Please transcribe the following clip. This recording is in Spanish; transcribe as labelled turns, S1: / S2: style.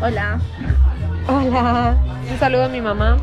S1: Hola.
S2: Hola. Un saludo a mi mamá.